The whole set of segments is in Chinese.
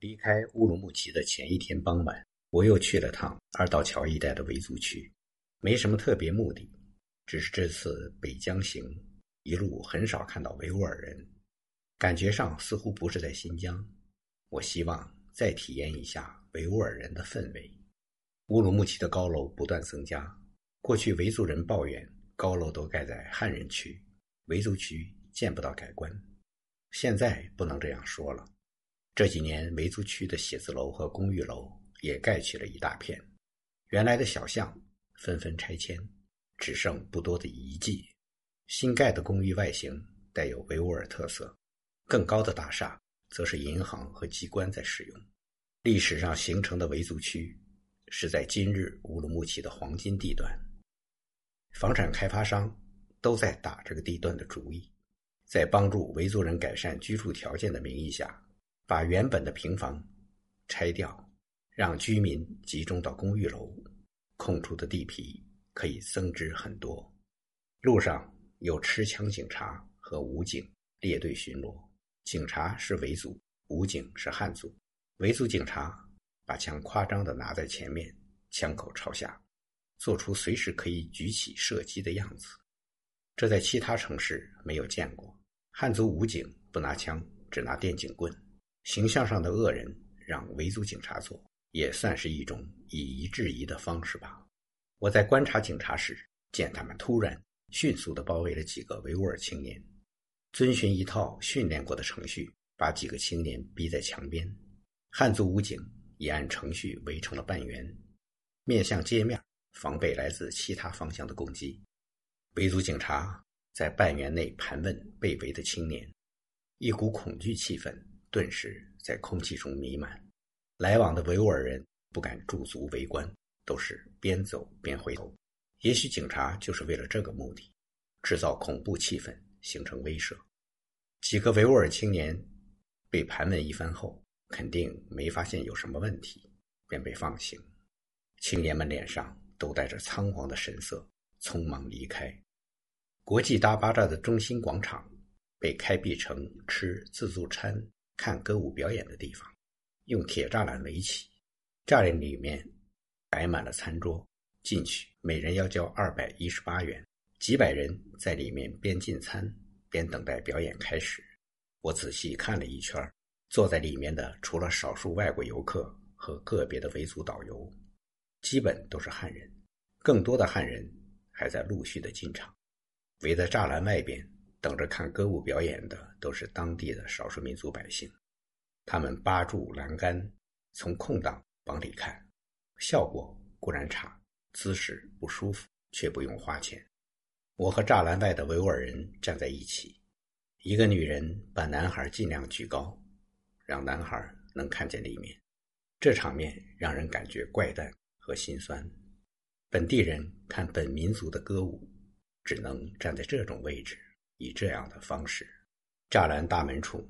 离开乌鲁木齐的前一天傍晚，我又去了趟二道桥一带的维族区，没什么特别目的，只是这次北疆行一路很少看到维吾尔人，感觉上似乎不是在新疆。我希望再体验一下维吾尔人的氛围。乌鲁木齐的高楼不断增加，过去维族人抱怨高楼都盖在汉人区，维族区见不到改观。现在不能这样说了。这几年，维族区的写字楼和公寓楼也盖起了一大片，原来的小巷纷纷拆迁，只剩不多的遗迹。新盖的公寓外形带有维吾尔特色，更高的大厦则是银行和机关在使用。历史上形成的维族区是在今日乌鲁木齐的黄金地段，房产开发商都在打这个地段的主意。在帮助维族人改善居住条件的名义下，把原本的平房拆掉，让居民集中到公寓楼，空出的地皮可以增值很多。路上有持枪警察和武警列队巡逻，警察是维族，武警是汉族。维族警察把枪夸张的拿在前面，枪口朝下，做出随时可以举起射击的样子。这在其他城市没有见过。汉族武警不拿枪，只拿电警棍。形象上的恶人让维族警察做，也算是一种以夷制夷的方式吧。我在观察警察时，见他们突然迅速地包围了几个维吾尔青年，遵循一套训练过的程序，把几个青年逼在墙边。汉族武警也按程序围成了半圆，面向街面，防备来自其他方向的攻击。维族警察。在半圆内盘问被围的青年，一股恐惧气氛顿时在空气中弥漫。来往的维吾尔人不敢驻足围观，都是边走边回头。也许警察就是为了这个目的，制造恐怖气氛，形成威慑。几个维吾尔青年被盘问一番后，肯定没发现有什么问题，便被放行。青年们脸上都带着仓皇的神色，匆忙离开。国际大巴扎的中心广场被开辟成吃自助餐、看歌舞表演的地方，用铁栅栏围起。栅栏里面摆满了餐桌，进去每人要交二百一十八元。几百人在里面边进餐边等待表演开始。我仔细看了一圈，坐在里面的除了少数外国游客和个别的维族导游，基本都是汉人，更多的汉人还在陆续的进场。围在栅栏外边等着看歌舞表演的都是当地的少数民族百姓，他们扒住栏杆，从空档往里看，效果固然差，姿势不舒服，却不用花钱。我和栅栏外的维吾尔人站在一起，一个女人把男孩尽量举高，让男孩能看见里面。这场面让人感觉怪诞和心酸。本地人看本民族的歌舞。只能站在这种位置，以这样的方式。栅栏大门处，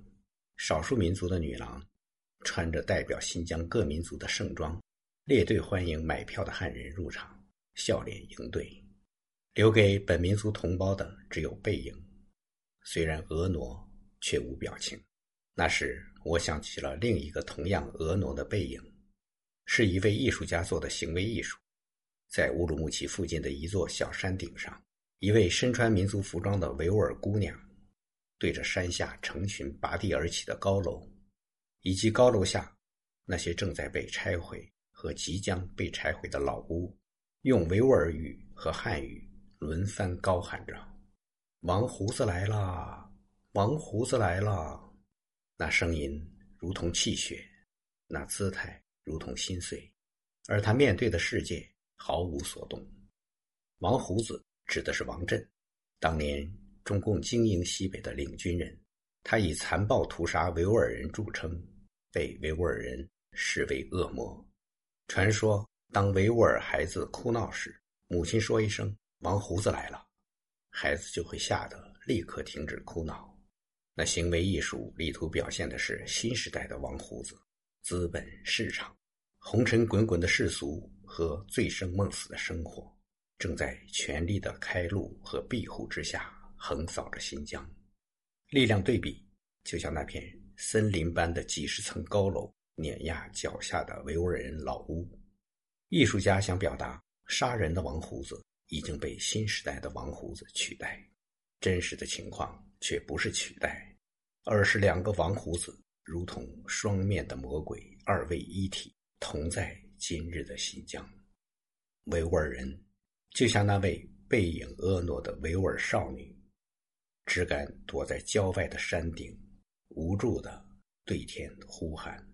少数民族的女郎穿着代表新疆各民族的盛装，列队欢迎买票的汉人入场，笑脸迎对。留给本民族同胞的只有背影，虽然婀娜，却无表情。那时，我想起了另一个同样婀娜的背影，是一位艺术家做的行为艺术，在乌鲁木齐附近的一座小山顶上。一位身穿民族服装的维吾尔姑娘，对着山下成群拔地而起的高楼，以及高楼下那些正在被拆毁和即将被拆毁的老屋，用维吾尔语和汉语轮番高喊着：“王胡子来啦！王胡子来啦！”那声音如同泣血，那姿态如同心碎，而他面对的世界毫无所动。王胡子。指的是王震，当年中共经营西北的领军人，他以残暴屠杀维吾尔人著称，被维吾尔人视为恶魔。传说，当维吾尔孩子哭闹时，母亲说一声“王胡子来了”，孩子就会吓得立刻停止哭闹。那行为艺术力图表现的是新时代的王胡子，资本市场，红尘滚滚的世俗和醉生梦死的生活。正在全力的开路和庇护之下横扫着新疆，力量对比就像那片森林般的几十层高楼碾压脚下的维吾尔人老屋。艺术家想表达，杀人的王胡子已经被新时代的王胡子取代。真实的情况却不是取代，而是两个王胡子如同双面的魔鬼，二位一体，同在今日的新疆。维吾尔人就像那位背影婀娜的维吾尔少女，只敢躲在郊外的山顶，无助的对天呼喊。